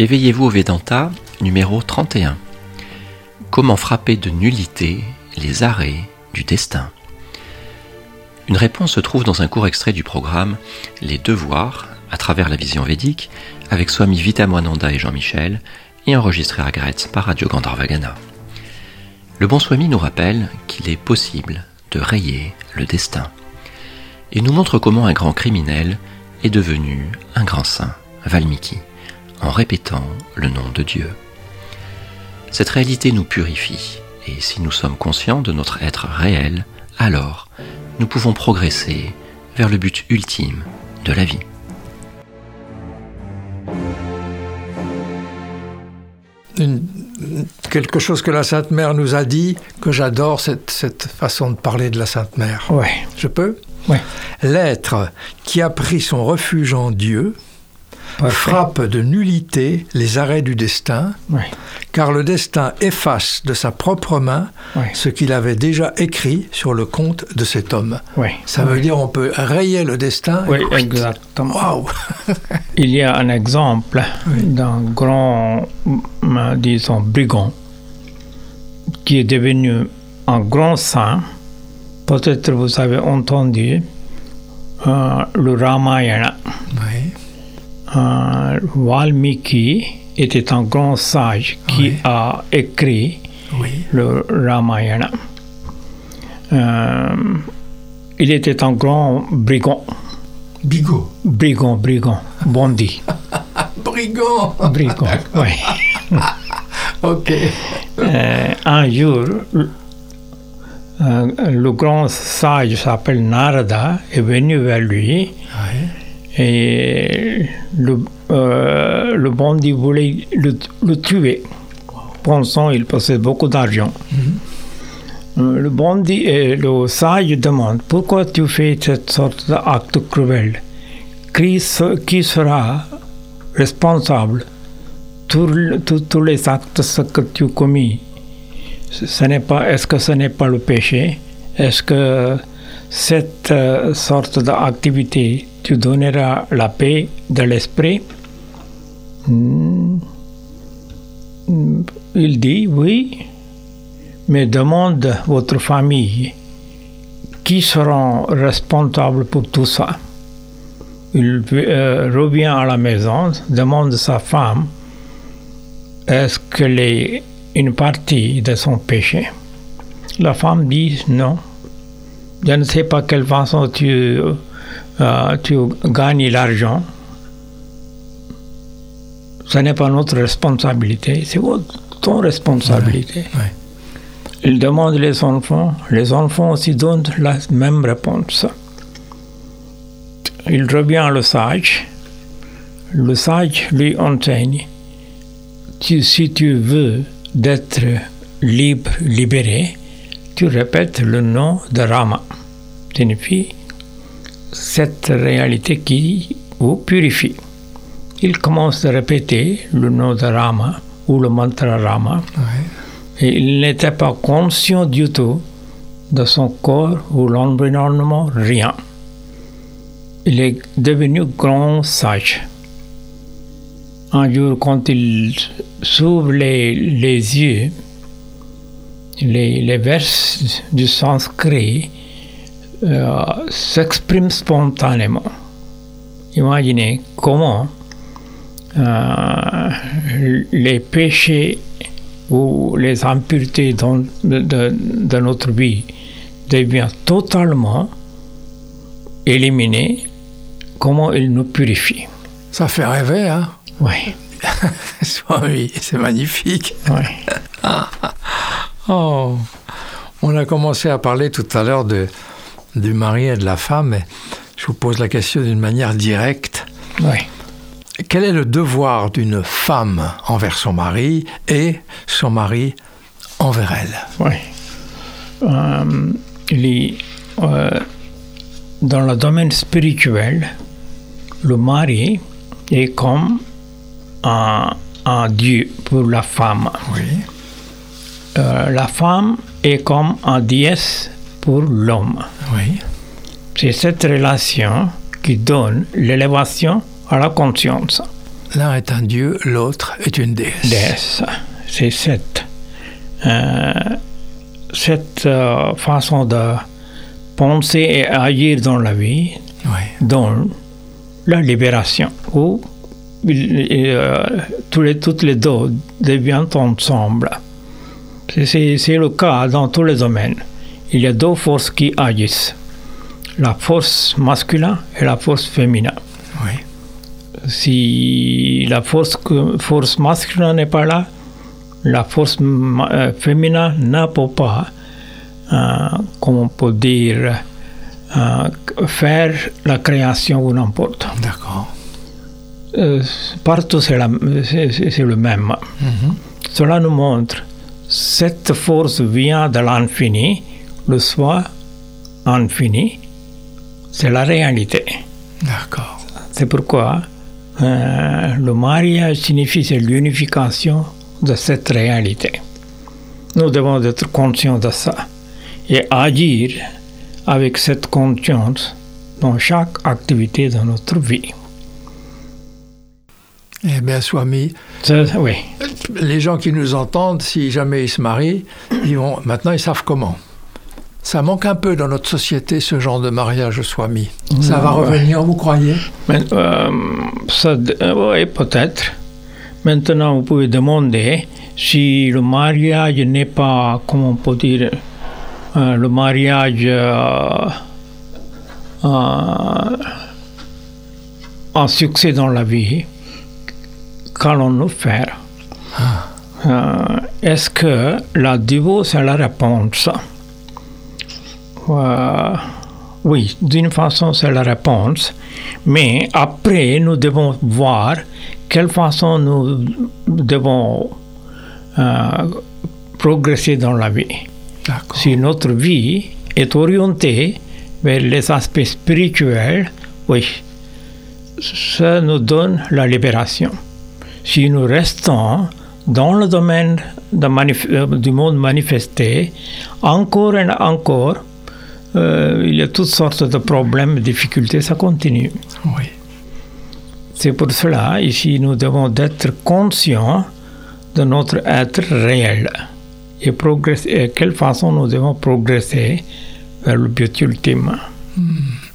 Éveillez-vous au Vedanta, numéro 31. Comment frapper de nullité les arrêts du destin? Une réponse se trouve dans un court extrait du programme Les Devoirs à travers la vision védique avec Swami Vitamoananda et Jean-Michel et enregistré à Gretz par Radio Gandharvagana. Le bon Swami nous rappelle qu'il est possible de rayer le destin et nous montre comment un grand criminel est devenu un grand saint, Valmiki en répétant le nom de Dieu. Cette réalité nous purifie, et si nous sommes conscients de notre être réel, alors nous pouvons progresser vers le but ultime de la vie. quelque chose que la Sainte Mère nous a dit, que j'adore cette, façon de parler de la Sainte Mère. Oui. Je peux? Oui. L'être qui a pris son refuge en Dieu, frappe de nullité les arrêts du destin, car le destin efface de sa propre main ce qu'il avait déjà écrit sur le compte de cet homme. Ça veut dire on peut rayer le destin. Oui, exactement. Il y a un exemple d'un grand, disons, brigand qui est devenu un grand saint. Peut-être vous avez entendu euh, le Ramayana. Oui. Valmiki était un grand sage qui a écrit le Ramayana. Euh, il était un grand brigand. Bigot. Brigand, brigand, bondi. brigand. Brigand, oui. ok. Euh, un jour, euh, le grand sage s'appelle Narada est venu vers lui. Et le, euh, le bandit voulait le, tuer, pensant qu'il possède beaucoup d'argent. Mm-hmm. Euh, le bandit et le sage demandent pourquoi tu fais cette sorte d'acte cruel? Qui, qui sera responsable? Tous tous les actes que tu commis ce n'est pas est-ce que ce n'est pas le péché? Est-ce que cette euh, sorte d'activité tu donneras la paix de l'esprit? Hmm. Il dit oui, mais demande votre famille qui seront responsables pour tout ça. Il euh, revient à la maison, demande sa femme est-ce qu'elle est une partie de son péché? La femme dit non. Je ne sais pas quelle façon tu euh, tu gagnes l'argent, ce n'est pas notre responsabilité, c'est ton responsabilité. Il demande les enfants, les enfants aussi donnent la même réponse. Il revient le sage, le sage lui enseigne, si tu veux d'être libre, libéré, tu répètes le nom de Rama. Signifie cette réalité qui vous purifie. Il commence à répéter le nom de Rama ou le mantra Rama. Et il n'était pas conscient du tout de son corps ou l'environnement, rien. Il est devenu grand sage. Un jour, quand il s'ouvre les, yeux, les, les vers du sanskrit euh, s'exprime spontanément. Imaginez comment euh, les péchés ou les impuretés de, notre vie deviennent totalement éliminés, comment ils nous purifient. Ça fait rêver, hein? Oui. oui, c'est magnifique. Oui. oh, on a commencé à parler tout à l'heure de, du mari et de la femme. je vous pose la question d'une manière directe. Oui. Quel est le devoir d'une femme envers son mari et son mari envers elle? Oui. Euh, euh, dans le domaine spirituel, le mari est comme un, dieu pour la femme. Oui. Euh, la femme est comme un déesse pour l'homme. Oui. C'est cette relation qui donne l'élévation à la conscience. L'un est un dieu, l'autre est une déesse. Déesse. C'est cette, euh, cette euh, façon de penser et agir dans la vie, dans la libération, où euh, tous les, toutes les deux deviennent ensemble. C'est le cas dans tous les domaines. Il y a deux forces qui agissent. La force masculine et la force féminine. Si la force, force masculine n'est pas là, la force euh, féminine n'a pas, euh, comme on peut dire, euh, faire la création ou n'importe. D'accord. Euh, partout c'est le même. Mhm. Cela nous montre cette force vient de l'infini, le soi infini, c'est la réalité. D'accord. C'est pourquoi euh, le mariage signifie l'unification de cette réalité. Nous devons être conscients de ça et agir avec cette conscience dans chaque activité de notre vie. Eh bien, Swami, oui. les gens qui nous entendent, si jamais ils se marient, ils vont, maintenant ils savent comment. Ça manque un peu dans notre société, ce genre de mariage Swami. Ça va revenir, vous croyez? Euh, euh, Oui, peut-être. Maintenant, vous pouvez demander si le mariage n'est pas, comment on peut dire, euh, le mariage un succès dans la vie qu'allons-nous faire? Euh, Est-ce que la divorce est la réponse? Euh, Oui, d'une façon, c'est la réponse. Mais après, nous devons voir quelle façon nous devons euh, progresser dans la vie. Si notre vie est orientée vers les aspects spirituels, oui, ça nous donne la libération si nous restons dans le domaine euh, du monde manifesté, encore et encore, euh, il y a toutes sortes de problèmes, difficultés, ça continue. Oui. C'est pour cela, ici, nous devons être conscients de notre être réel et progresser, et quelle façon nous devons progresser vers le but ultime. Hmm.